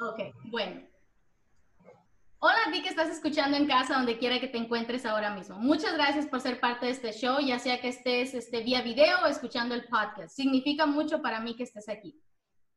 Ok, bueno. Hola a ti que estás escuchando en casa, donde quiera que te encuentres ahora mismo. Muchas gracias por ser parte de este show, ya sea que estés este, vía video o escuchando el podcast. Significa mucho para mí que estés aquí.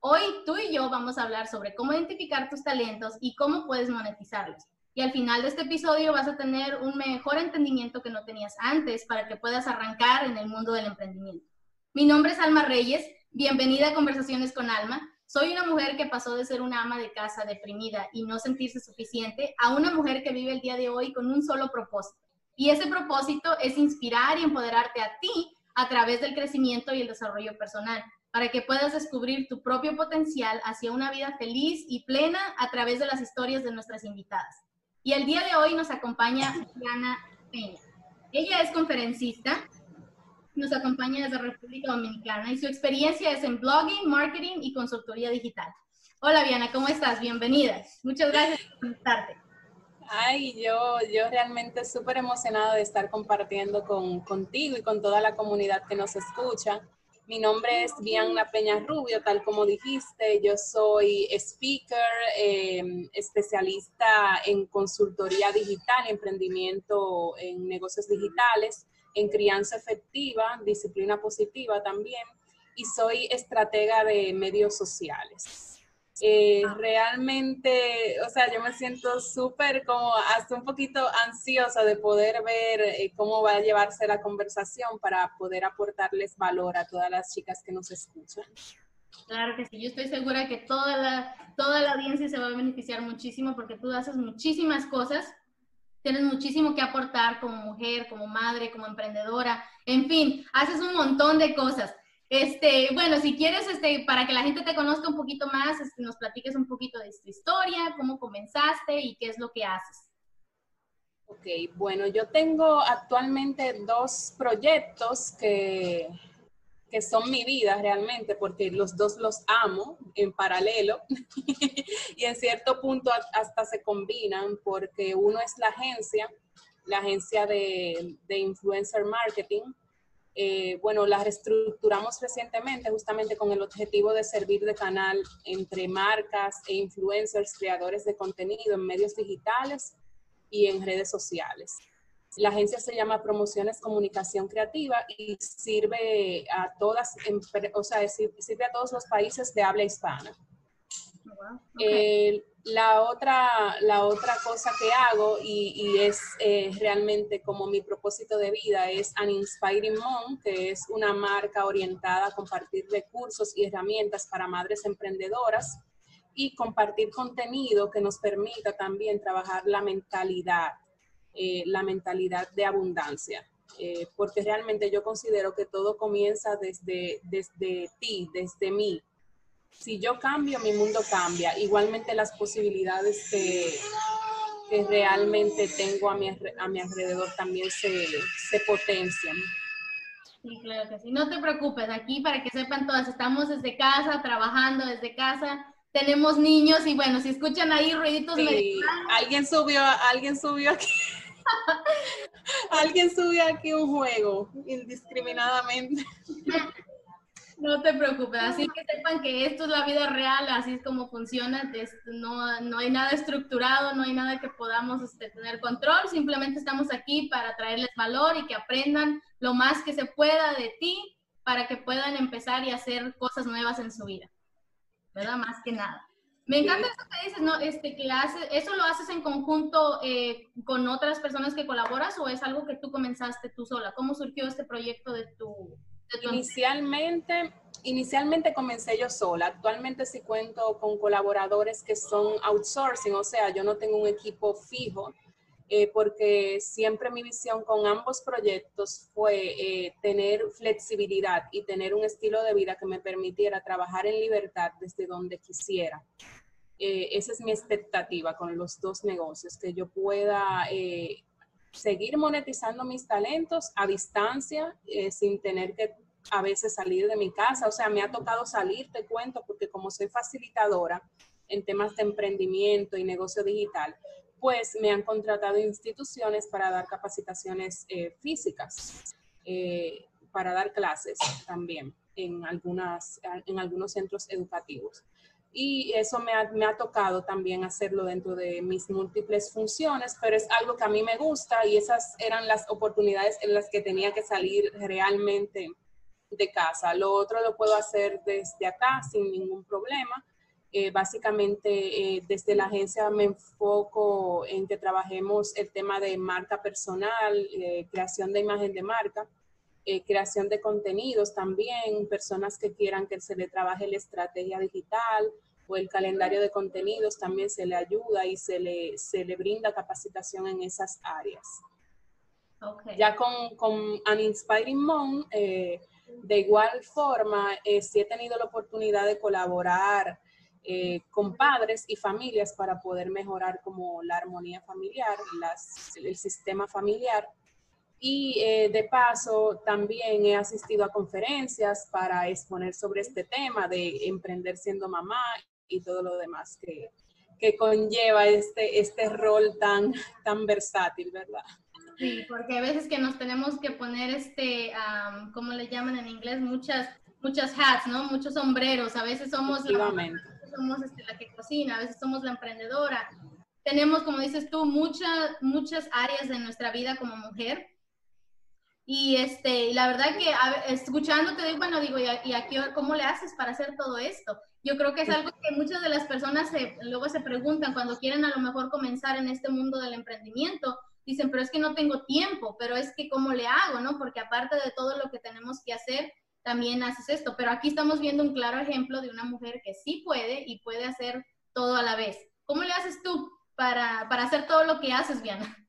Hoy tú y yo vamos a hablar sobre cómo identificar tus talentos y cómo puedes monetizarlos. Y al final de este episodio vas a tener un mejor entendimiento que no tenías antes para que puedas arrancar en el mundo del emprendimiento. Mi nombre es Alma Reyes. Bienvenida a Conversaciones con Alma. Soy una mujer que pasó de ser una ama de casa deprimida y no sentirse suficiente a una mujer que vive el día de hoy con un solo propósito. Y ese propósito es inspirar y empoderarte a ti a través del crecimiento y el desarrollo personal para que puedas descubrir tu propio potencial hacia una vida feliz y plena a través de las historias de nuestras invitadas. Y el día de hoy nos acompaña Diana Peña. Ella es conferencista, nos acompaña desde República Dominicana y su experiencia es en blogging, marketing y consultoría digital. Hola Diana, ¿cómo estás? Bienvenida. Muchas gracias por conectarte. Ay, yo, yo realmente súper emocionada de estar compartiendo con, contigo y con toda la comunidad que nos escucha. Mi nombre es Diana Peña Rubio, tal como dijiste. Yo soy speaker, em, especialista en consultoría digital, emprendimiento en negocios digitales, en crianza efectiva, disciplina positiva también, y soy estratega de medios sociales. Eh, realmente, o sea, yo me siento súper como hasta un poquito ansiosa de poder ver eh, cómo va a llevarse la conversación para poder aportarles valor a todas las chicas que nos escuchan. Claro que sí, yo estoy segura que toda la, toda la audiencia se va a beneficiar muchísimo porque tú haces muchísimas cosas, tienes muchísimo que aportar como mujer, como madre, como emprendedora, en fin, haces un montón de cosas. Este, bueno, si quieres, este, para que la gente te conozca un poquito más, este, nos platiques un poquito de tu historia, cómo comenzaste y qué es lo que haces. Ok, bueno, yo tengo actualmente dos proyectos que, que son mi vida realmente, porque los dos los amo en paralelo y en cierto punto hasta se combinan, porque uno es la agencia, la agencia de, de influencer marketing, eh, bueno, la reestructuramos recientemente justamente con el objetivo de servir de canal entre marcas e influencers, creadores de contenido en medios digitales y en redes sociales. La agencia se llama Promociones Comunicación Creativa y sirve a todas, o sea, sirve a todos los países de habla hispana. Oh, la otra, la otra cosa que hago y, es eh, realmente como mi propósito de vida es An Inspiring Mom, que es una marca orientada a compartir recursos y herramientas para madres emprendedoras y compartir contenido que nos permita también trabajar la mentalidad, eh, la mentalidad de abundancia. Eh, porque realmente yo considero que todo comienza desde, desde ti, desde mí, si yo cambio, mi mundo cambia. Igualmente las posibilidades que, que realmente tengo a mi, a mi alrededor también se, se potencian. Sí, claro que sí. No te preocupes, aquí para que sepan todas, estamos desde casa, trabajando desde casa, tenemos niños y bueno, si escuchan ahí ruiditos sí, alguien subió, alguien subió aquí. alguien subió aquí un juego indiscriminadamente. No te preocupes, así que sepan que esto es la vida real, así es como funciona, no, no hay nada estructurado, no hay nada que podamos este, tener control, simplemente estamos aquí para traerles valor y que aprendan lo más que se pueda de ti para que puedan empezar y hacer cosas nuevas en su vida, ¿verdad? Más que nada. Me encanta eso que dices, ¿no? Este, que hace, ¿Eso lo haces en conjunto eh, con otras personas que colaboras o es algo que tú comenzaste tú sola? ¿Cómo surgió este proyecto de tu, Inicialmente, inicialmente comencé yo sola. Actualmente sí cuento con colaboradores que son outsourcing, o sea, yo no tengo un equipo fijo. eh, porque siempre mi visión con ambos proyectos fue eh, tener flexibilidad y tener un estilo de vida que me permitiera trabajar en libertad desde donde quisiera. Eh, esa es mi expectativa con los dos negocios, que yo pueda seguir monetizando mis talentos a distancia sin tener que a veces salir de mi casa. O sea, me ha tocado salir, te cuento, porque como soy facilitadora en temas de emprendimiento y negocio digital, pues me han contratado instituciones para dar capacitaciones eh, físicas, eh, para dar clases también en, algunas, en algunos centros educativos. Y eso me ha, me ha, tocado también hacerlo dentro de mis múltiples funciones, pero es algo que a mí me gusta y esas eran las oportunidades en las que tenía que salir realmente de casa. Lo otro lo puedo hacer desde acá sin ningún problema. Eh, básicamente eh, desde la agencia me enfoco en que trabajemos el tema de marca personal, eh, creación de imagen de marca, creación de contenidos también, personas que quieran que se le trabaje la estrategia digital o el calendario de contenidos, también se le ayuda y se le, se le brinda capacitación en esas áreas. Ya con, con An Inspiring Mom, de igual forma, sí he tenido la oportunidad de colaborar eh, con padres y familias para poder mejorar como la armonía familiar, el sistema familiar. Y eh, de paso, también he asistido a conferencias para exponer sobre este tema de emprender siendo mamá y todo lo demás que, que conlleva este, este rol tan, tan versátil, ¿verdad? Sí, porque a veces que nos tenemos que poner este, um, ¿cómo le llaman en inglés? Muchas, muchas hats, ¿no? Muchos sombreros. A veces somos somos este, la que cocina, a veces somos la emprendedora. Tenemos, como dices tú, muchas, muchas áreas de nuestra vida como mujer. Y este, la verdad que escuchándote, digo, bueno, digo, ¿y, aquí, cómo le haces para hacer todo esto? Yo creo que es algo que muchas de las personas luego se preguntan cuando quieren a lo mejor comenzar en este mundo del emprendimiento. Dicen, pero es que no tengo tiempo, pero es que cómo le hago, ¿no? Porque aparte de todo lo que tenemos que hacer, también haces esto. Pero aquí estamos viendo un claro ejemplo de una mujer que sí puede y puede hacer todo a la vez. ¿Cómo le haces tú para, para hacer todo lo que haces, Diana?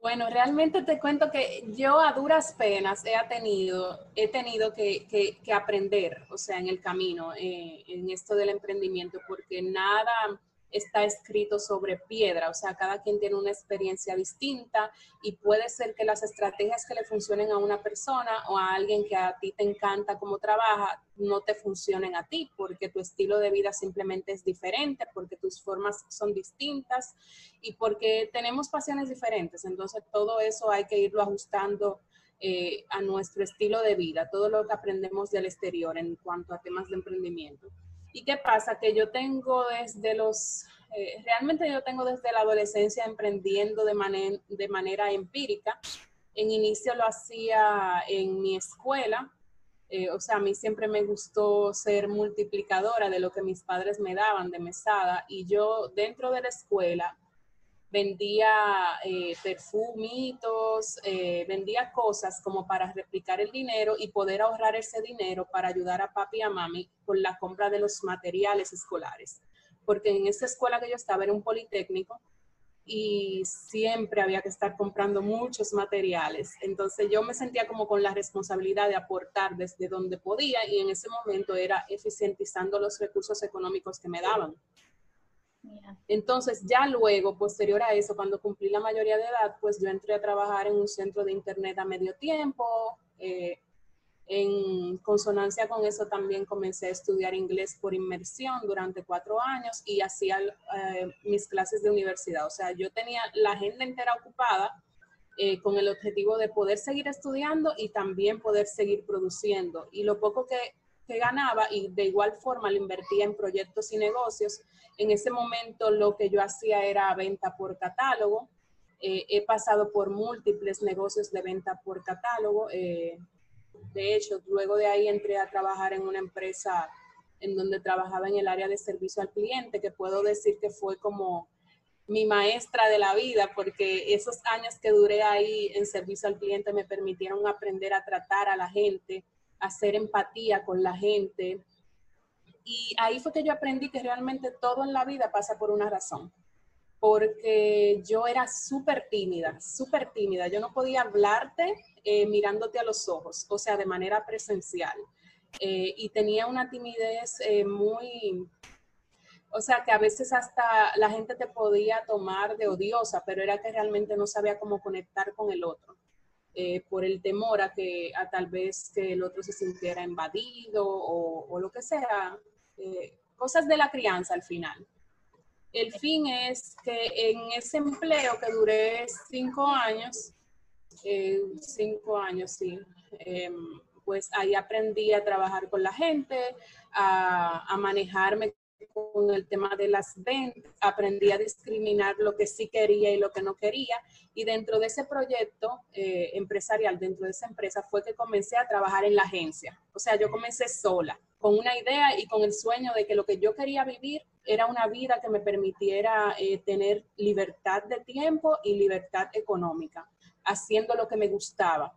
Bueno, realmente te cuento que yo a duras penas he tenido, he tenido que, que, aprender, o sea, en el camino, eh, en esto del emprendimiento, porque nada, está escrito sobre piedra, o sea, cada quien tiene una experiencia distinta y puede ser que las estrategias que le funcionen a una persona o a alguien que a ti te encanta cómo trabaja no te funcionen a ti porque tu estilo de vida simplemente es diferente, porque tus formas son distintas y porque tenemos pasiones diferentes. Entonces todo eso hay que irlo ajustando eh, a nuestro estilo de vida, todo lo que aprendemos del exterior en cuanto a temas de emprendimiento. ¿Y qué pasa? Que yo tengo desde los, eh, realmente yo tengo desde la adolescencia emprendiendo de, de manera empírica. En inicio lo hacía en mi escuela, eh, o sea, a mí siempre me gustó ser multiplicadora de lo que mis padres me daban de mesada y yo dentro de la escuela vendía eh, perfumitos, eh, vendía cosas como para replicar el dinero y poder ahorrar ese dinero para ayudar a papi y a mami con la compra de los materiales escolares. Porque en esa escuela que yo estaba era un politécnico y siempre había que estar comprando muchos materiales. Entonces yo me sentía como con la responsabilidad de aportar desde donde podía y en ese momento era eficientizando los recursos económicos que me daban. Entonces, ya luego, posterior a eso, cuando cumplí la mayoría de edad, pues yo entré a trabajar en un centro de internet a medio tiempo. Eh, en consonancia con eso también comencé a estudiar inglés por inmersión durante cuatro años y hacía eh, mis clases de universidad. O sea, yo tenía la agenda entera ocupada eh, con el objetivo de poder seguir estudiando y también poder seguir produciendo. Y lo poco que que ganaba y de igual forma lo invertía en proyectos y negocios. En ese momento lo que yo hacía era venta por catálogo. Eh, he pasado por múltiples negocios de venta por catálogo. Eh, de hecho, luego de ahí entré a trabajar en una empresa en donde trabajaba en el área de servicio al cliente, que puedo decir que fue como mi maestra de la vida, porque esos años que duré ahí en servicio al cliente me permitieron aprender a tratar a la gente, hacer empatía con la gente. Y ahí fue que yo aprendí que realmente todo en la vida pasa por una razón. porque yo era súper tímida, súper tímida. Yo no podía hablarte eh, mirándote a los ojos, o sea, de manera presencial. Eh, y tenía una timidez eh, muy, o sea, que a veces hasta la gente te podía tomar de odiosa, pero era que realmente no sabía cómo conectar con el otro. Por el temor a que a tal vez que el otro se sintiera invadido o, lo que sea, cosas de la crianza al final. El fin es que en ese empleo que duré cinco años, eh, cinco años, sí, em, pues ahí aprendí a trabajar con la gente, a, manejarme con el tema de las ventas, aprendí a discriminar lo que sí quería y lo que no quería. Y dentro de ese proyecto eh, empresarial, dentro de esa empresa, fue que comencé a trabajar en la agencia. O sea, yo comencé sola, con una idea y con el sueño de que lo que yo quería vivir era una vida que me permitiera eh, tener libertad de tiempo y libertad económica, haciendo lo que me gustaba.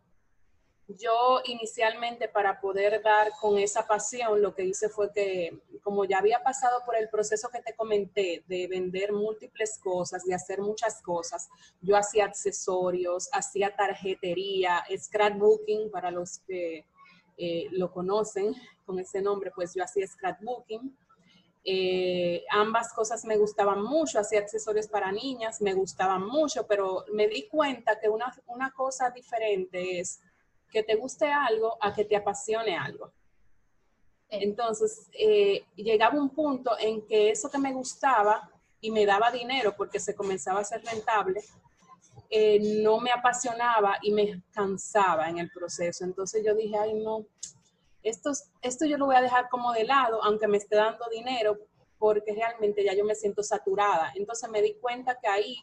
Yo inicialmente para poder dar con esa pasión, lo que hice fue que como ya había pasado por el proceso que te comenté de vender múltiples cosas, de hacer muchas cosas, yo hacía accesorios, hacía tarjetería, scrapbooking para los que eh, lo conocen con ese nombre, pues yo hacía scrapbooking, eh, ambas cosas me gustaban mucho, hacía accesorios para niñas, me gustaban mucho, pero me di cuenta que una, una cosa diferente es que te guste algo a que te apasione algo. Entonces, eh, llegaba un punto en que eso que me gustaba y me daba dinero porque se comenzaba a ser rentable, eh, no me apasionaba y me cansaba en el proceso. Entonces yo dije, ay no, esto, esto yo lo voy a dejar como de lado, aunque me esté dando dinero, porque realmente ya yo me siento saturada. Entonces me di cuenta que ahí,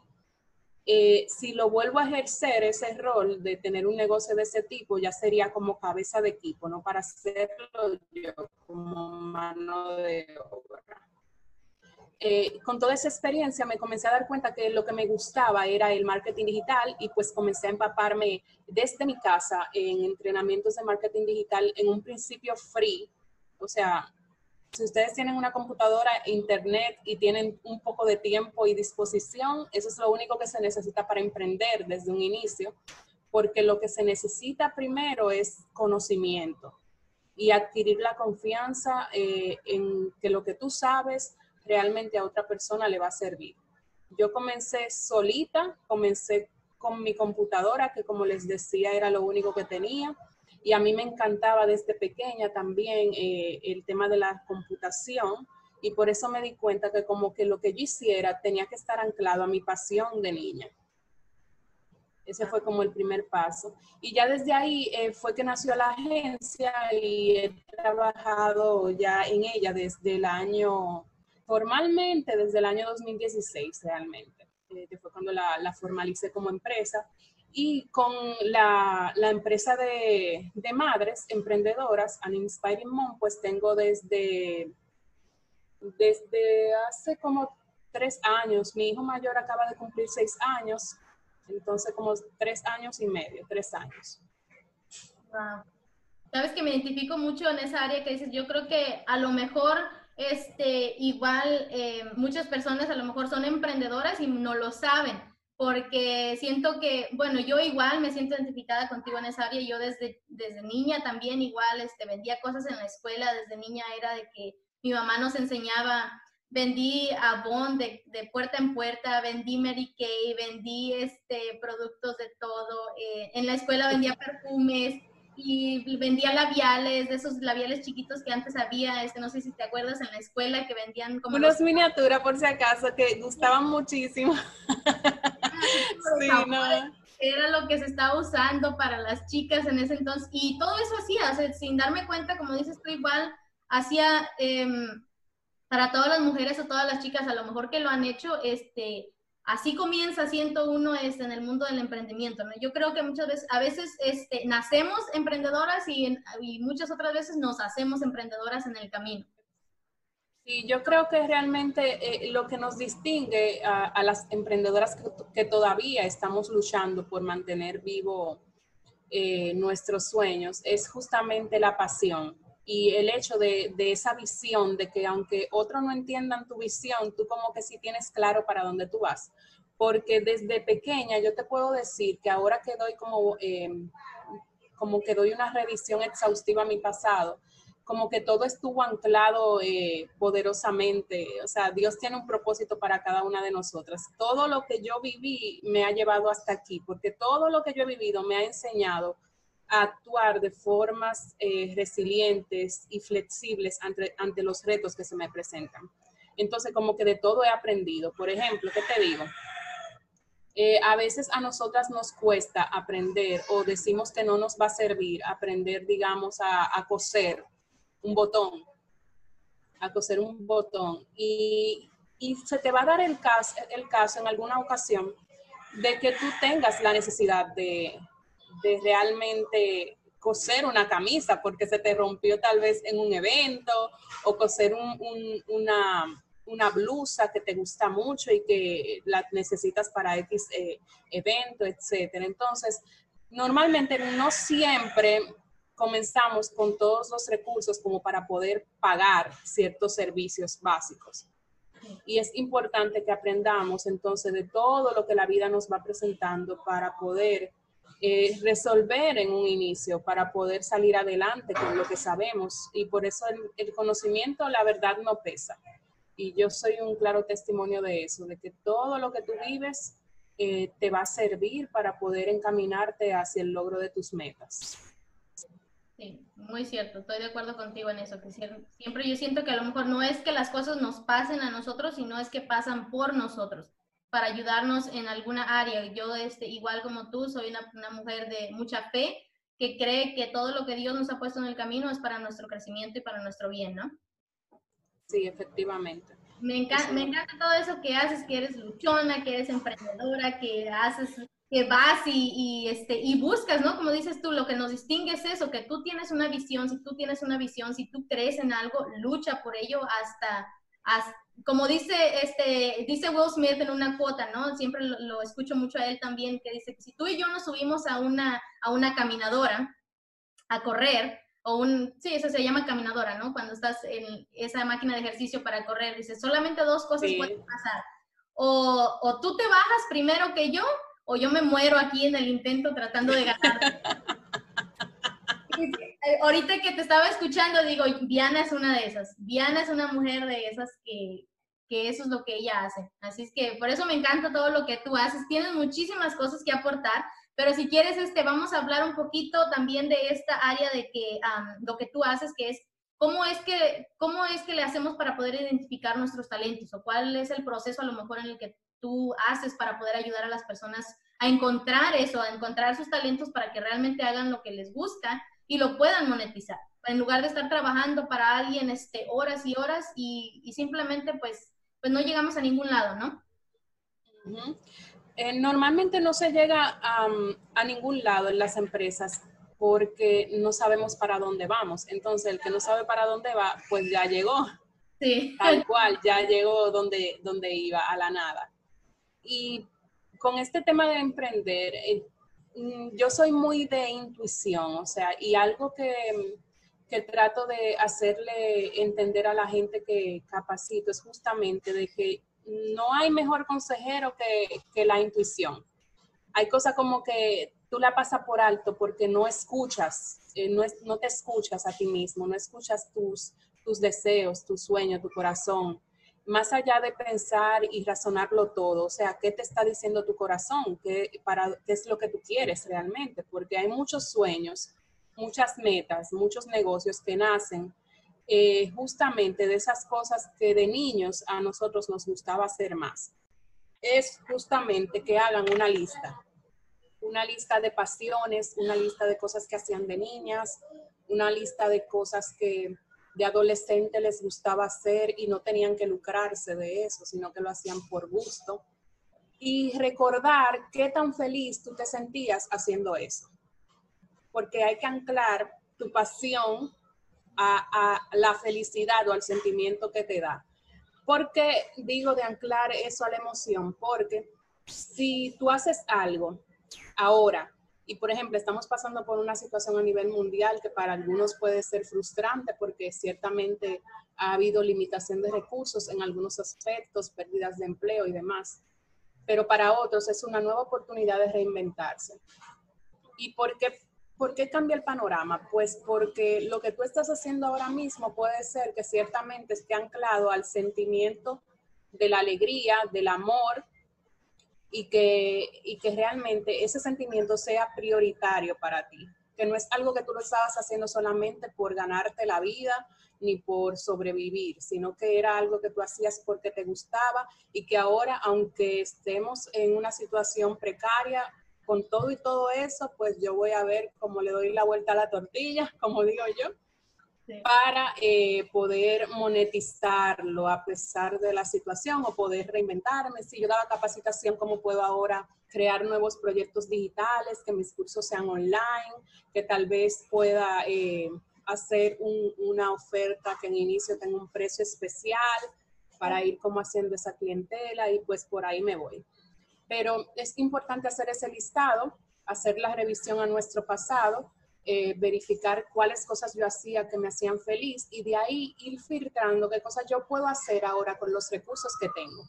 eh, si lo vuelvo a ejercer ese rol de tener un negocio de ese tipo, ya sería como cabeza de equipo, no para hacerlo yo como mano de obra. Eh, con toda esa experiencia me comencé a dar cuenta que lo que me gustaba era el marketing digital y pues comencé a empaparme desde mi casa en entrenamientos de marketing digital en un principio free. O sea, si ustedes tienen una computadora, internet y tienen un poco de tiempo y disposición, eso es lo único que se necesita para emprender desde un inicio, porque lo que se necesita primero es conocimiento y adquirir la confianza eh, en que lo que tú sabes realmente a otra persona le va a servir. Yo comencé solita, comencé con mi computadora, que como les decía era lo único que tenía, y a mí me encantaba desde pequeña también eh, el tema de la computación, y por eso me di cuenta que como que lo que yo hiciera tenía que estar anclado a mi pasión de niña. Ese fue como el primer paso. Y ya desde ahí eh, fue que nació la agencia y he trabajado ya en ella desde el año formalmente desde el año 2016 realmente, eh, que fue cuando la, la, formalicé como empresa. Y con la, la empresa de, de, madres emprendedoras, An Inspiring Mom, pues tengo desde, desde hace como tres años. Mi hijo mayor acaba de cumplir seis años, entonces como tres años y medio, tres años. Sabes que me identifico mucho en esa área que dices, yo creo que a lo mejor este, igual eh, muchas personas a lo mejor son emprendedoras y no lo saben, porque siento que, bueno, yo igual me siento identificada contigo en esa área, yo desde, desde niña también igual este, vendía cosas en la escuela, desde niña era de que mi mamá nos enseñaba, vendí Avon de, de puerta en puerta, vendí Mary Kay, vendí este, productos de todo, eh, en la escuela vendía perfumes, y vendía labiales, de esos labiales chiquitos que antes había, este, no sé si te acuerdas, en la escuela que vendían como... Unas miniaturas, por si acaso, que gustaban muchísimo. sí, no. Era lo que se estaba usando para las chicas en ese entonces. Y todo eso hacía, sin darme cuenta, como dices tú, igual hacía em, para todas las mujeres o todas las chicas, a lo mejor que lo han hecho, este, así comienza, siento uno, es en el mundo del emprendimiento. ¿no? Yo creo que muchas veces, a veces este, nacemos emprendedoras y, muchas otras veces nos hacemos emprendedoras en el camino. Sí, yo creo que realmente eh, lo que nos distingue a, las emprendedoras que, todavía estamos luchando por mantener vivo eh, nuestros sueños es justamente la pasión y el hecho de, de, esa visión, de que aunque otros no entiendan tu visión, tú como que sí tienes claro para dónde tú vas. Porque desde pequeña yo te puedo decir que ahora que doy como, eh, como que doy una revisión exhaustiva a mi pasado, como que todo estuvo anclado eh, poderosamente. O sea, Dios tiene un propósito para cada una de nosotras. Todo lo que yo viví me ha llevado hasta aquí, porque todo lo que yo he vivido me ha enseñado a actuar de formas eh, resilientes y flexibles ante, ante los retos que se me presentan. Entonces, como que de todo he aprendido. Por ejemplo, ¿qué te digo? Eh, a veces a nosotras nos cuesta aprender o decimos que no nos va a servir aprender, digamos, a, a coser un botón, a coser un botón. Y, y, se te va a dar el caso, el caso en alguna ocasión de que tú tengas la necesidad de, de realmente coser una camisa porque se te rompió tal vez en un evento o coser un, un, una, una, blusa que te gusta mucho y que la necesitas para X eh, evento, etcétera. Entonces, normalmente no siempre comenzamos con todos los recursos como para poder pagar ciertos servicios básicos. Y es importante que aprendamos entonces de todo lo que la vida nos va presentando para poder eh, resolver en un inicio, para poder salir adelante con lo que sabemos. Y por eso el, conocimiento, la verdad, no pesa. Y yo soy un claro testimonio de eso, de que todo lo que tú vives eh, te va a servir para poder encaminarte hacia el logro de tus metas. Sí, muy cierto, estoy de acuerdo contigo en eso, que siempre yo siento que a lo mejor no es que las cosas nos pasen a nosotros, sino es que pasan por nosotros para ayudarnos en alguna área. Yo, este, igual como tú, soy una, una mujer de mucha fe que cree que todo lo que Dios nos ha puesto en el camino es para nuestro crecimiento y para nuestro bien, ¿no? Sí, efectivamente. Me encanta, me encanta todo eso que haces, que eres luchona, que eres emprendedora, que haces que vas y, y, este, y buscas, ¿no? Como dices tú, lo que nos distingue es eso, que tú tienes una visión, si tú tienes una visión, si tú crees en algo, lucha por ello hasta, hasta como dice, este, dice Will Smith en una cuota, ¿no? Siempre lo, escucho mucho a él también, que dice si tú y yo nos subimos a una, a una caminadora a correr, o un, sí, eso se llama caminadora, ¿no? Cuando estás en esa máquina de ejercicio para correr, dice, solamente dos cosas pueden pasar. O, o tú te bajas primero que yo o yo me muero aquí en el intento tratando de ganar. Eh, ahorita que te estaba escuchando, digo, Diana es una de esas. Diana es una mujer de esas que, que eso es lo que ella hace. Así es que por eso me encanta todo lo que tú haces. Tienes muchísimas cosas que aportar, pero si quieres, este, vamos a hablar un poquito también de esta área de que lo que tú haces, que es cómo es que cómo es que le hacemos para poder identificar nuestros talentos o cuál es el proceso a lo mejor en el que tú haces para poder ayudar a las personas a encontrar eso, a encontrar sus talentos para que realmente hagan lo que les gusta y lo puedan monetizar, en lugar de estar trabajando para alguien este, horas y horas y, y simplemente pues, pues no llegamos a ningún lado, ¿no? Eh, normalmente no se llega a, a ningún lado en las empresas porque no sabemos para dónde vamos. Entonces, el que no sabe para dónde va, pues ya llegó. Sí. Tal cual, ya llegó donde, donde iba, a la nada. Y con este tema de emprender, eh, mm, yo soy muy de intuición, o sea, y algo que, que, trato de hacerle entender a la gente que capacito es justamente de que no hay mejor consejero que, que la intuición. Hay cosas como que tú la pasas por alto porque no escuchas, eh, no, es, no te escuchas a ti mismo, no escuchas tus, tus deseos, tus sueños, tu corazón más allá de pensar y razonarlo todo, o sea, ¿qué te está diciendo tu corazón? ¿Qué, para, qué es lo que tú quieres realmente? Porque hay muchos sueños, muchas metas, muchos negocios que nacen eh, justamente de esas cosas que de niños a nosotros nos gustaba hacer más. Es justamente que hagan una lista, una lista de pasiones, una lista de cosas que hacían de niñas, una lista de cosas que de adolescente les gustaba hacer y no tenían que lucrarse de eso, sino que lo hacían por gusto. Y recordar qué tan feliz tú te sentías haciendo eso. Porque hay que anclar tu pasión a, la felicidad o al sentimiento que te da. porque digo de anclar eso a la emoción? Porque si tú haces algo ahora Y por ejemplo, estamos pasando por una situación a nivel mundial que para algunos puede ser frustrante porque ciertamente ha habido limitación de recursos en algunos aspectos, pérdidas de empleo y demás. Pero para otros es una nueva oportunidad de reinventarse. ¿Y por qué, por qué cambia el panorama? Pues porque lo que tú estás haciendo ahora mismo puede ser que ciertamente esté anclado al sentimiento de la alegría, del amor, y que, y que realmente ese sentimiento sea prioritario para ti, que no es algo que tú lo estabas haciendo solamente por ganarte la vida ni por sobrevivir, sino que era algo que tú hacías porque te gustaba y que ahora, aunque estemos en una situación precaria, con todo y todo eso, pues yo voy a ver cómo le doy la vuelta a la tortilla, como digo yo, para eh, poder monetizarlo a pesar de la situación o poder reinventarme. Si yo daba capacitación, ¿cómo puedo ahora crear nuevos proyectos digitales, que mis cursos sean online, que tal vez pueda eh, hacer una oferta que en inicio tenga un precio especial para ir como haciendo esa clientela y pues por ahí me voy. Pero es importante hacer ese listado, hacer la revisión a nuestro pasado eh, verificar cuáles cosas yo hacía que me hacían feliz y de ahí ir filtrando qué cosas yo puedo hacer ahora con los recursos que tengo.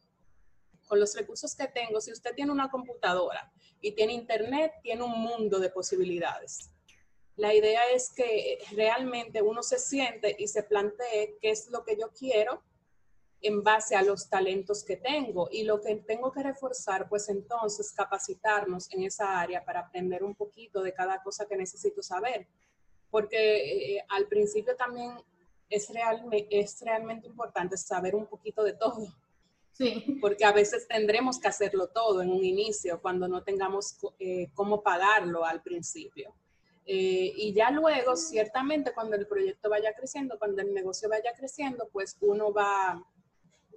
Con los recursos que tengo, si usted tiene una computadora y tiene internet, tiene un mundo de posibilidades. La idea es que realmente uno se siente y se plantee qué es lo que yo quiero en base a los talentos que tengo y lo que tengo que reforzar, pues entonces capacitarnos en esa área para aprender un poquito de cada cosa que necesito saber. Porque eh, al principio también es, es realmente importante saber un poquito de todo. Sí. Porque a veces tendremos que hacerlo todo en un inicio cuando no tengamos eh, cómo pagarlo al principio. Eh, y ya luego, ciertamente, cuando el proyecto vaya creciendo, cuando el negocio vaya creciendo, pues uno va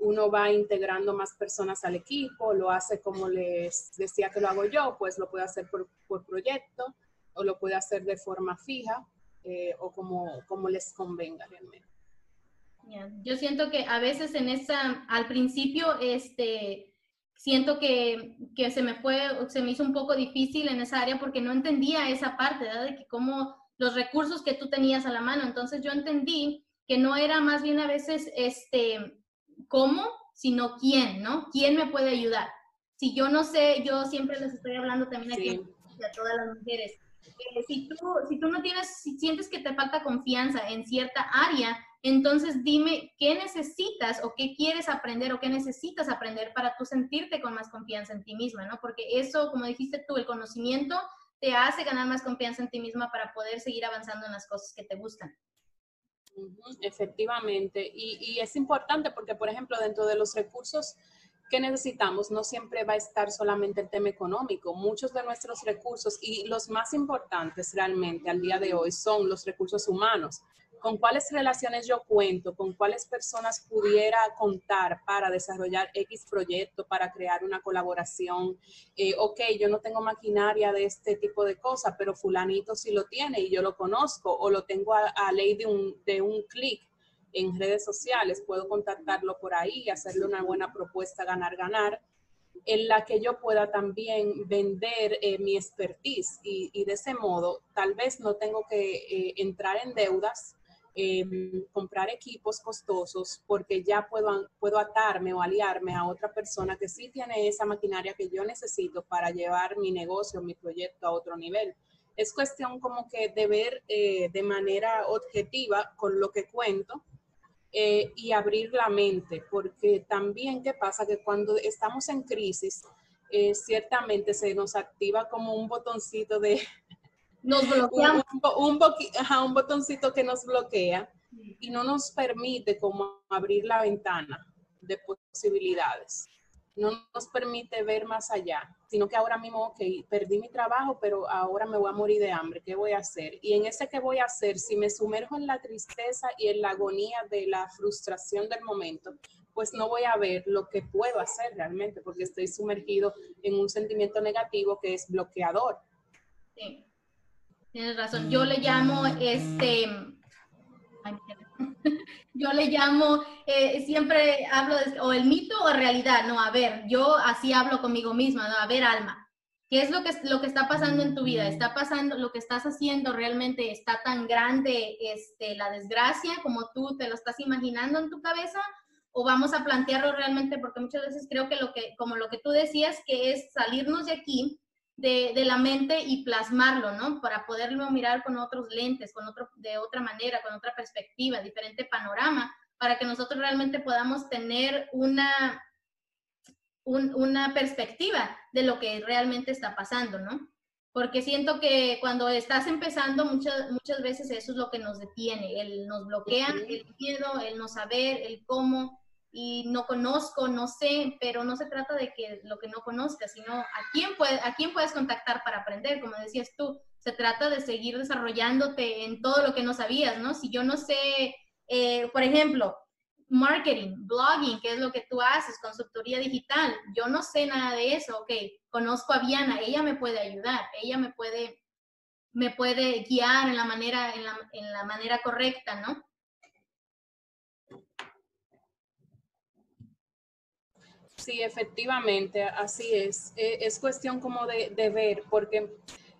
uno va integrando más personas al equipo, lo hace como les decía que lo hago yo, pues lo puede hacer por, proyecto o lo puede hacer de forma fija eh, o como, como les convenga realmente. Yo siento que a veces en esa, al principio, este, siento que, que, se me fue, se me hizo un poco difícil en esa área porque no entendía esa parte, ¿verdad? De que cómo los recursos que tú tenías a la mano. Entonces yo entendí que no era más bien a veces, este, cómo, sino quién, ¿no? ¿Quién me puede ayudar? Si yo no sé, yo siempre les estoy hablando también aquí a todas las mujeres. Eh, si, tú, si tú no tienes, si sientes que te falta confianza en cierta área, entonces dime qué necesitas o qué quieres aprender o qué necesitas aprender para tú sentirte con más confianza en ti misma, ¿no? Porque eso, como dijiste tú, el conocimiento te hace ganar más confianza en ti misma para poder seguir avanzando en las cosas que te gustan. Efectivamente, y, es importante porque, por ejemplo, dentro de los recursos que necesitamos, no siempre va a estar solamente el tema económico. Muchos de nuestros recursos y los más importantes realmente al día de hoy son los recursos humanos con cuáles relaciones yo cuento, con cuáles personas pudiera contar para desarrollar X proyecto, para crear una colaboración. Eh, ok, yo no tengo maquinaria de este tipo de cosas, pero fulanito sí lo tiene y yo lo conozco o lo tengo a, ley de un, de un clic en redes sociales, puedo contactarlo por ahí y hacerle una buena propuesta ganar, ganar en la que yo pueda también vender eh, mi expertise y, de ese modo tal vez no tengo que eh, entrar en deudas Em, comprar equipos costosos porque ya puedo, puedo atarme o aliarme a otra persona que sí tiene esa maquinaria que yo necesito para llevar mi negocio, mi proyecto a otro nivel. Es cuestión como que de ver eh, de manera objetiva con lo que cuento eh, y abrir la mente, porque también qué pasa que cuando estamos en crisis, eh, ciertamente se nos activa como un botoncito de, nos bloqueamos. Un, un, botoncito que nos bloquea y no nos permite como abrir la ventana de posibilidades. No nos permite ver más allá, sino que ahora mismo, ok, perdí mi trabajo, pero ahora me voy a morir de hambre, ¿qué voy a hacer? Y en ese qué voy a hacer, si me sumerjo en la tristeza y en la agonía de la frustración del momento, pues no voy a ver lo que puedo hacer realmente, porque estoy sumergido en un sentimiento negativo que es bloqueador. Sí. Tienes razón. Yo le llamo este. yo le llamo, eh, siempre hablo de, o el mito o realidad, no, a ver, yo así hablo conmigo misma, no, a ver, alma, ¿Qué es lo que, lo que está pasando en tu vida? ¿Está pasando, lo que estás haciendo realmente está tan grande este, la desgracia como tú te lo estás imaginando en tu cabeza? ¿O vamos a plantearlo realmente? Porque muchas veces creo que lo que, como lo que tú decías, que es salirnos de aquí, de, de, la mente y plasmarlo, ¿no? Para poderlo mirar con otros lentes, con otro, de otra manera, con otra perspectiva, diferente panorama, para que nosotros realmente podamos tener una, una perspectiva de lo que realmente está pasando, ¿no? Porque siento que cuando estás empezando, muchas, muchas veces eso es lo que nos detiene, el nos bloquea, el miedo, el no saber, el cómo, y no conozco, no sé, pero no se trata de que lo que no conozcas, sino a quién, puede, a quién puedes contactar para aprender, como decías tú, se trata de seguir desarrollándote en todo lo que no sabías, ¿no? Si yo no sé, eh, por ejemplo, marketing, blogging, que es lo que tú haces, consultoría digital, yo no sé nada de eso, ok, conozco a Viana, ella me puede ayudar, ella me puede, me puede guiar en la manera, en la, en la manera correcta, ¿no? Sí, efectivamente, así es. Eh, es cuestión como de, ver, porque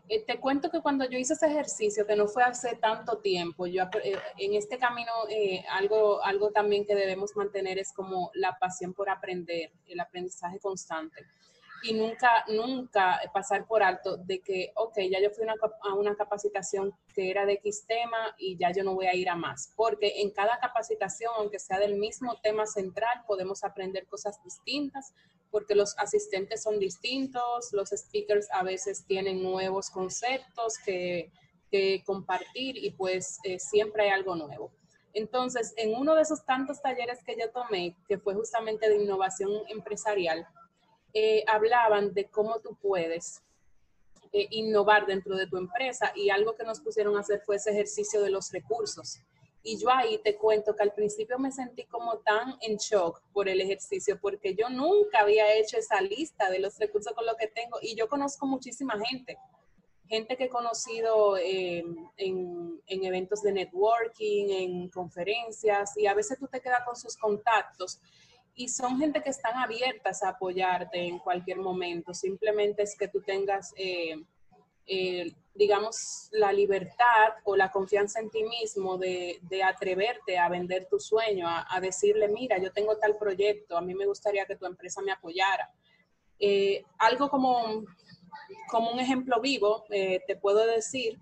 eh, te cuento que cuando yo hice ese ejercicio, que no fue hace tanto tiempo, yo eh, en este camino algo, algo también que debemos mantener es como la pasión por aprender, el aprendizaje constante y nunca, nunca pasar por alto de que, ok, ya yo fui a una capacitación que era de X tema y ya yo no voy a ir a más, porque en cada capacitación, aunque sea del mismo tema central, podemos aprender cosas distintas, porque los asistentes son distintos, los speakers a veces tienen nuevos conceptos que, compartir y pues eh, siempre hay algo nuevo. Entonces, en uno de esos tantos talleres que yo tomé, que fue justamente de innovación empresarial, eh, hablaban de cómo tú puedes eh, innovar dentro de tu empresa y algo que nos pusieron a hacer fue ese ejercicio de los recursos. Y yo ahí te cuento que al principio me sentí como tan en shock por el ejercicio, porque yo nunca había hecho esa lista de los recursos con lo que tengo y yo conozco muchísima gente, gente que he conocido eh, en, en eventos de networking, en conferencias y a veces tú te quedas con sus contactos y son gente que están abiertas a apoyarte en cualquier momento. Simplemente es que tú tengas, eh, eh, digamos, la libertad o la confianza en ti mismo de, atreverte a vender tu sueño, a, decirle, mira, yo tengo tal proyecto, a mí me gustaría que tu empresa me apoyara. Eh, algo como, como un ejemplo vivo, te puedo decir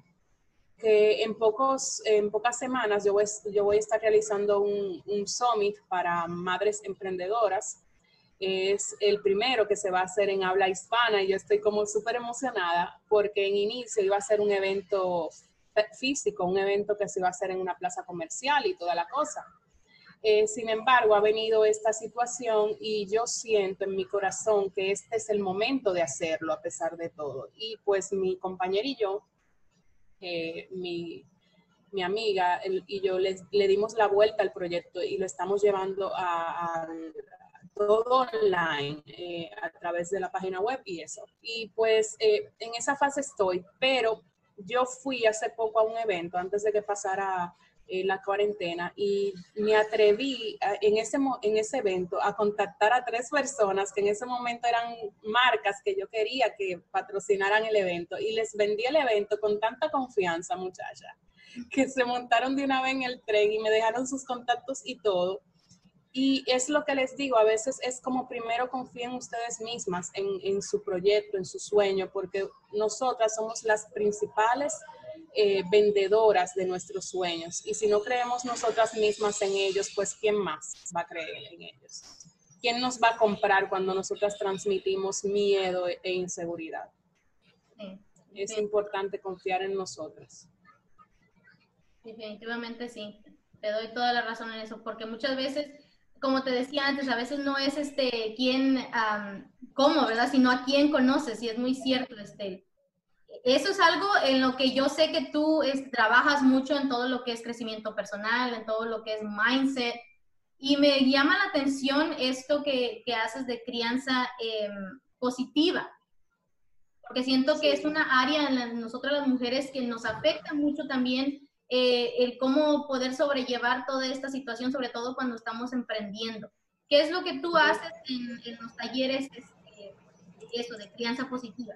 que en, pocos, en pocas semanas yo voy, yo voy a estar realizando un, summit para madres emprendedoras. Es el primero que se va a hacer en habla hispana y yo estoy como súper emocionada porque en inicio iba a ser un evento físico, un evento que se iba a hacer en una plaza comercial y toda la cosa. Eh, sin embargo, ha venido esta situación y yo siento en mi corazón que este es el momento de hacerlo a pesar de todo. Y pues mi compañero y yo mi, mi, amiga y yo le dimos la vuelta al proyecto y lo estamos llevando a, todo online eh, a través de la página web y eso. Y pues eh, en esa fase estoy, pero yo fui hace poco a un evento antes de que pasara eh, la cuarentena y me atreví en, ese, en ese evento a contactar a tres personas que en ese momento eran marcas que yo quería que patrocinaran el evento y les vendí el evento con tanta confianza, muchacha, que se montaron de una vez en el tren y me dejaron sus contactos y todo. Y es lo que les digo, a veces es como primero confíen ustedes mismas en, en su proyecto, en su sueño, porque nosotras somos las principales eh, vendedoras de nuestros sueños. Y si no creemos nosotras mismas en ellos, pues ¿quién más va a creer en ellos? ¿Quién nos va a comprar cuando nosotras transmitimos miedo e, e inseguridad? Es importante confiar en nosotras. Definitivamente sí. Te doy toda la razón en eso, porque muchas veces, como te decía antes, a veces no es este quién, cómo, ¿verdad? Sino a quién conoces, y es muy cierto, este, eso es algo en lo que yo sé que tú trabajas mucho en todo lo que es crecimiento personal, en todo lo que es mindset. Y me llama la atención esto que, que haces de crianza em, positiva, porque siento que es una área en nosotras las mujeres que nos afecta mucho también eh, el cómo poder sobrellevar toda esta situación, sobre todo cuando estamos emprendiendo. ¿Qué es lo que tú haces en, en los talleres, este, eso, de crianza positiva?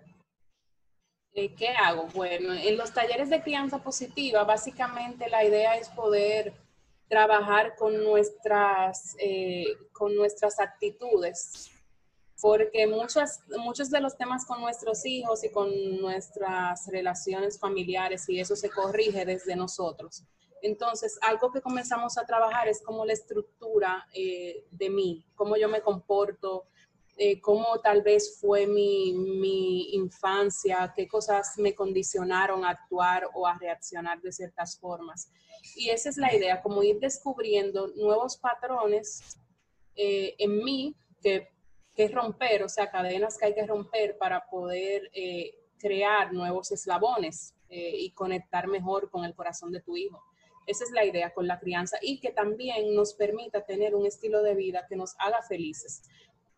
¿Qué hago? Bueno, en los talleres de crianza positiva, básicamente la idea es poder trabajar con nuestras, eh, con nuestras actitudes, porque muchas, muchos de los temas con nuestros hijos y con nuestras relaciones familiares y eso se corrige desde nosotros. Entonces, algo que comenzamos a trabajar es como la estructura eh, de mí, cómo yo me comporto, eh, cómo tal vez fue mi, mi, infancia, qué cosas me condicionaron a actuar o a reaccionar de ciertas formas. Y esa es la idea, como ir descubriendo nuevos patrones eh, en mí que, que, romper, o sea, cadenas que hay que romper para poder eh, crear nuevos eslabones y conectar mejor con el corazón de tu hijo. Esa es la idea con la crianza y que también nos permita tener un estilo de vida que nos haga felices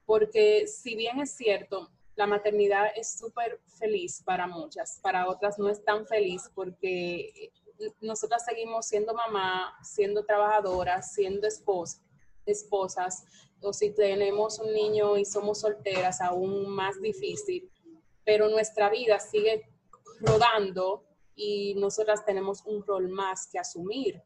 porque si bien es cierto, la maternidad es súper feliz para muchas, para otras no es tan feliz porque nosotras seguimos siendo mamá, siendo trabajadoras, siendo esposa, esposas, o si tenemos un niño y somos solteras, aún más difícil, pero nuestra vida sigue rodando y nosotras tenemos un rol más que asumir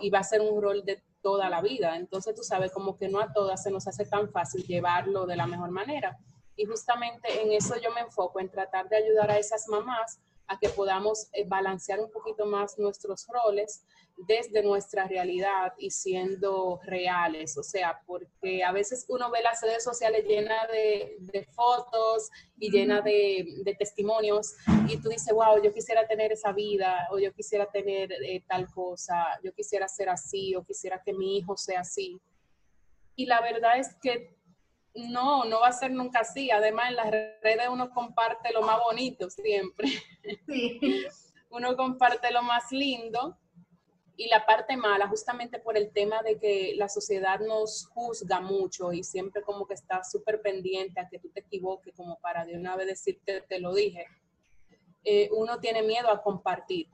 y va a ser un rol de toda la vida. Entonces, tú sabes, como que no a todas se nos hace tan fácil llevarlo de la mejor manera. Y justamente en eso yo me enfoco, en tratar de ayudar a esas mamás a que podamos eh, balancear un poquito más nuestros roles desde nuestra realidad y siendo reales, o sea, porque a veces uno ve las redes sociales llenas de, fotos y llenas de, testimonios y tú dices, wow, yo quisiera tener esa vida o yo quisiera tener eh, tal cosa, yo quisiera ser así o quisiera que mi hijo sea así. Y la verdad es que no, no va a ser nunca así. Además, en las redes uno comparte lo más bonito siempre. uno comparte lo más lindo y la parte mala, justamente por el tema de que la sociedad nos juzga mucho y siempre como que está súper pendiente a que tú te equivoques, como para de una vez decirte, te lo dije, eh, uno tiene miedo a compartir.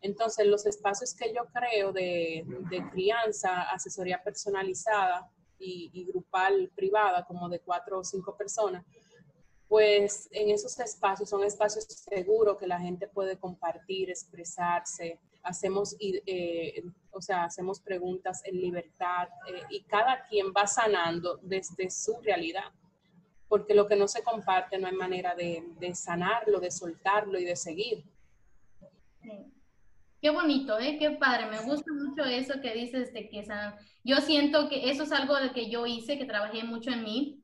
Entonces, los espacios que yo creo de, crianza, asesoría personalizada y, y, grupal privada, como de cuatro o cinco personas, pues en esos espacios son espacios seguros que la gente puede compartir, expresarse, hacemos, eh, o sea, hacemos preguntas en libertad eh, y cada quien va sanando desde su realidad, porque lo que no se comparte no hay manera de, sanarlo, de soltarlo y de seguir. Qué bonito, ¿eh? Qué padre. Me gusta mucho eso que dices de que yo siento que eso es algo de que yo hice, que trabajé mucho en mí,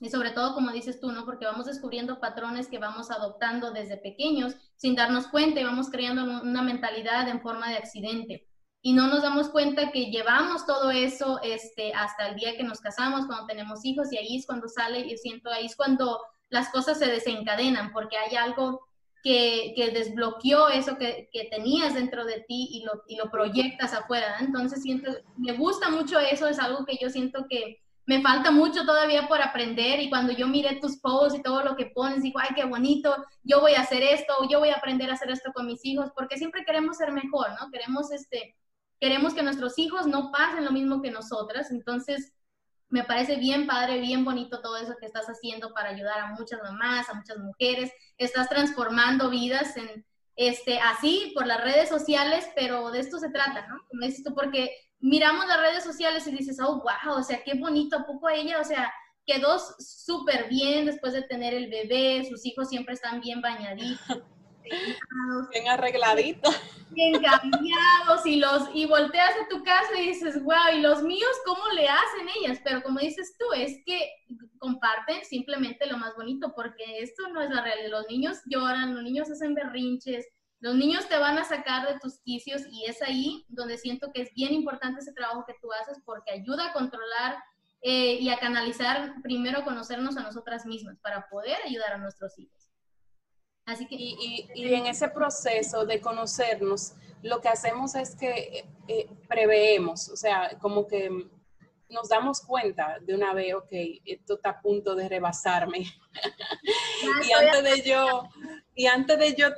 y sobre todo, como dices tú, ¿no? Porque vamos descubriendo patrones que vamos adoptando desde pequeños sin darnos cuenta y vamos creando una mentalidad en forma de accidente. Y no nos damos cuenta que llevamos todo eso este, hasta el día que nos casamos, cuando tenemos hijos, y ahí es cuando sale, y siento, ahí es cuando las cosas se desencadenan, porque hay algo que, que desbloqueó eso que, tenías dentro de ti y lo, proyectas afuera. Entonces, siento, me gusta mucho eso, es algo que yo siento que me falta mucho todavía por aprender y cuando yo mire tus posts y todo lo que pones, digo, ay, qué bonito, yo voy a hacer esto, yo voy a aprender a hacer esto con mis hijos, porque siempre queremos ser mejor, ¿no? Queremos, este, queremos que nuestros hijos no pasen lo mismo que nosotras, entonces me parece bien padre, bien bonito todo eso que estás haciendo para ayudar a muchas mamás, a muchas mujeres, estás transformando vidas en, este, así por las redes sociales, pero de esto se trata, ¿no? Como dices porque miramos las redes sociales y dices, oh, wow, o sea, qué bonito, ¿a poco ella, o sea, quedó súper bien después de tener el bebé, sus hijos siempre están bien bañaditos. Bien arregladitos. Bien cambiados y los y volteas a tu casa y dices, wow, y los míos, ¿cómo le hacen ellas? Pero como dices tú, es que comparten simplemente lo más bonito, porque esto no es la realidad. Los niños lloran, los niños hacen berrinches, los niños te van a sacar de tus quicios y es ahí donde siento que es bien importante ese trabajo que tú haces porque ayuda a controlar eh, y a canalizar, primero conocernos a nosotras mismas para poder ayudar a nuestros hijos. Así que, y, y, en ese proceso de conocernos, lo que hacemos es que eh, eh, preveemos, o sea, como que nos damos cuenta de una vez, ok, esto está a punto de rebasarme. y antes de yo, y antes de yo,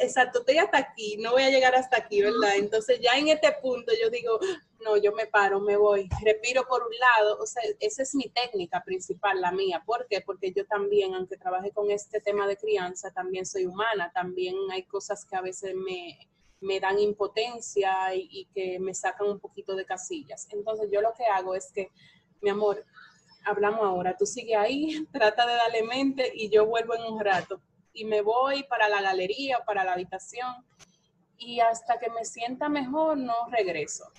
exacto, estoy hasta aquí, no voy a llegar hasta aquí, ¿verdad? Entonces ya en este punto yo digo, no, yo me paro, me voy, respiro por un lado, o sea, esa es mi técnica principal, la mía. ¿Por qué? Porque yo también, aunque trabaje con este tema de crianza, también soy humana, también hay cosas que a veces me, me dan impotencia y, que me sacan un poquito de casillas. Entonces yo lo que hago es que, mi amor, hablamos ahora, tú sigue ahí, trata de darle mente y yo vuelvo en un rato y me voy para la galería, para la habitación y hasta que me sienta mejor no regreso.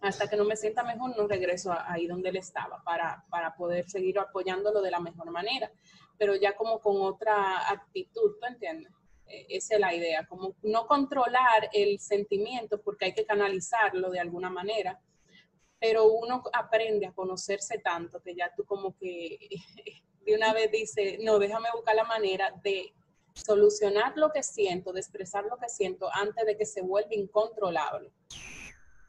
Hasta que no me sienta mejor no regreso ahí donde él estaba para, para poder seguir apoyándolo de la mejor manera, pero ya como con otra actitud, ¿tú entiendes? E, esa es la idea, como no controlar el sentimiento porque hay que canalizarlo de alguna manera, pero uno aprende a conocerse tanto que ya tú como que de una vez dice, no, déjame buscar la manera de solucionar lo que siento, de expresar lo que siento antes de que se vuelva incontrolable.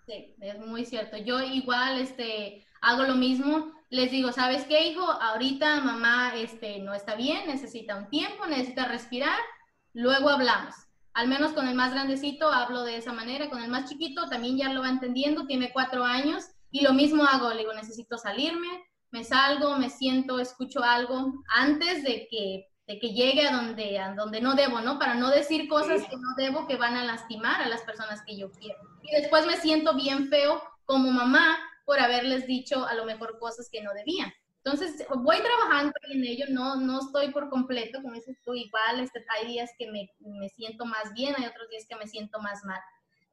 Sí, es muy cierto. Yo igual este, hago lo mismo. Les digo, ¿sabes qué, hijo? Ahorita mamá este, no está bien, necesita un tiempo, necesita respirar, luego hablamos. Al menos con el más grandecito hablo de esa manera, con el más chiquito también ya lo va entendiendo, tiene cuatro años y lo mismo hago, le digo, necesito salirme, me salgo, me siento, escucho algo antes de que de que llegue a donde, a donde no debo, ¿no? Para no decir cosas que no debo que van a lastimar a las personas que yo quiero. Y después me siento bien feo como mamá por haberles dicho a lo mejor cosas que no debían. Entonces, voy trabajando en ello, no, no estoy por completo, con eso estoy igual, este, hay días que me, me siento más bien, hay otros días que me siento más mal.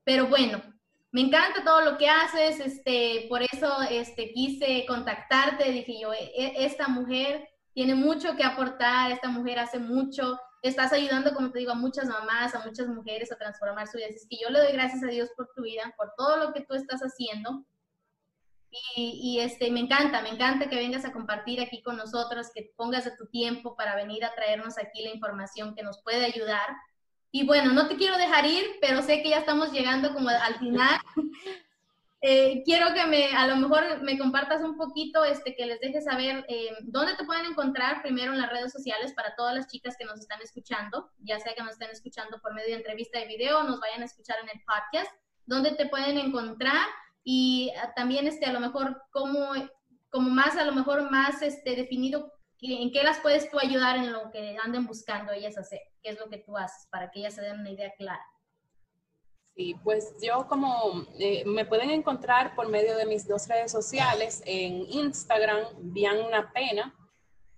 Pero bueno, me encanta todo lo que haces, este, por eso este, quise contactarte, dije yo, e, e, esta mujer tiene mucho que aportar, esta mujer hace mucho, estás ayudando, como te digo, a muchas mamás, a muchas mujeres a transformar su vida. Es que yo le doy gracias a Dios por tu vida, por todo lo que tú estás haciendo. Y, este, me encanta, me encanta que vengas a compartir aquí con nosotros, que pongas de tu tiempo para venir a traernos aquí la información que nos puede ayudar. Y bueno, no te quiero dejar ir, pero sé que ya estamos llegando como al final. Eh, quiero que me, a lo mejor me compartas un poquito, este, que les dejes saber eh, dónde te pueden encontrar primero en las redes sociales para todas las chicas que nos están escuchando, ya sea que nos estén escuchando por medio de entrevista de video, nos vayan a escuchar en el podcast, dónde te pueden encontrar y ah, también, este, a lo mejor, como, como más, a lo mejor más, este, definido en qué las puedes tú ayudar en lo que anden buscando ellas hacer, qué es lo que tú haces para que ellas se den una idea clara. Sí, pues yo como eh, me pueden encontrar por medio de mis dos redes sociales, en Instagram, Bien Una Pena,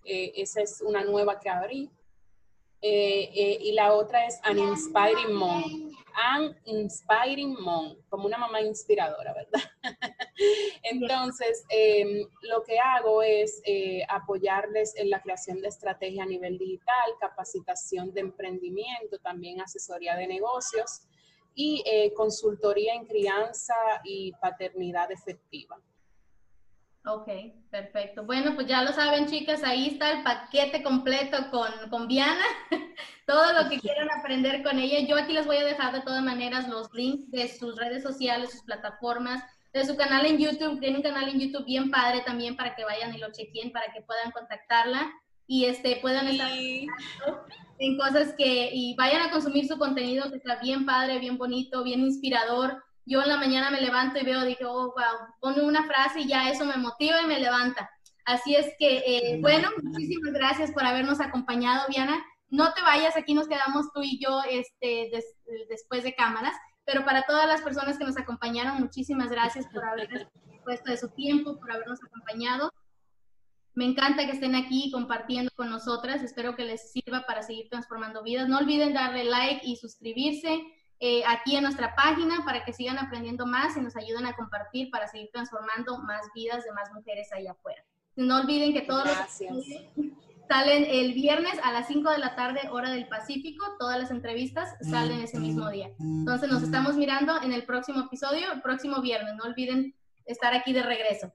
eh, esa es una nueva que abrí, eh, y la otra es An Inspiring Mom, An Inspiring Mom, como una mamá inspiradora, ¿verdad? Entonces, em, lo que hago es apoyarles en la creación de estrategia a nivel digital, capacitación de emprendimiento, también asesoría de negocios y eh, consultoría en crianza y paternidad efectiva. Ok, perfecto. Bueno, pues ya lo saben, chicas, ahí está el paquete completo con, con Viana. Todo lo que quieran aprender con ella. Yo aquí les voy a dejar de todas maneras los links de sus redes sociales, sus plataformas, de su canal en YouTube. Tiene un canal en YouTube bien padre también para que vayan y lo chequen, para que puedan contactarla y este, puedan estar en cosas que, y vayan a consumir su contenido que está bien padre, bien bonito, bien inspirador. Yo en la mañana me levanto y veo, dije, oh, wow, pone una frase y ya eso me motiva y me levanta. Así es que, eh, bueno, muchísimas gracias por habernos acompañado, Viana. No te vayas, aquí nos quedamos tú y yo este, después de cámaras, pero para todas las personas que nos acompañaron, muchísimas gracias por haber puesto de su tiempo, por habernos acompañado. Me encanta que estén aquí compartiendo con nosotras. Espero que les sirva para seguir transformando vidas. No olviden darle like y suscribirse eh, aquí en nuestra página para que sigan aprendiendo más y nos ayuden a compartir para seguir transformando más vidas de más mujeres allá afuera. No olviden que todos los salen el viernes a las 5 de la tarde, hora del Pacífico. Todas las entrevistas salen ese mismo día. Entonces nos estamos mirando en el próximo episodio, el próximo viernes. No olviden estar aquí de regreso.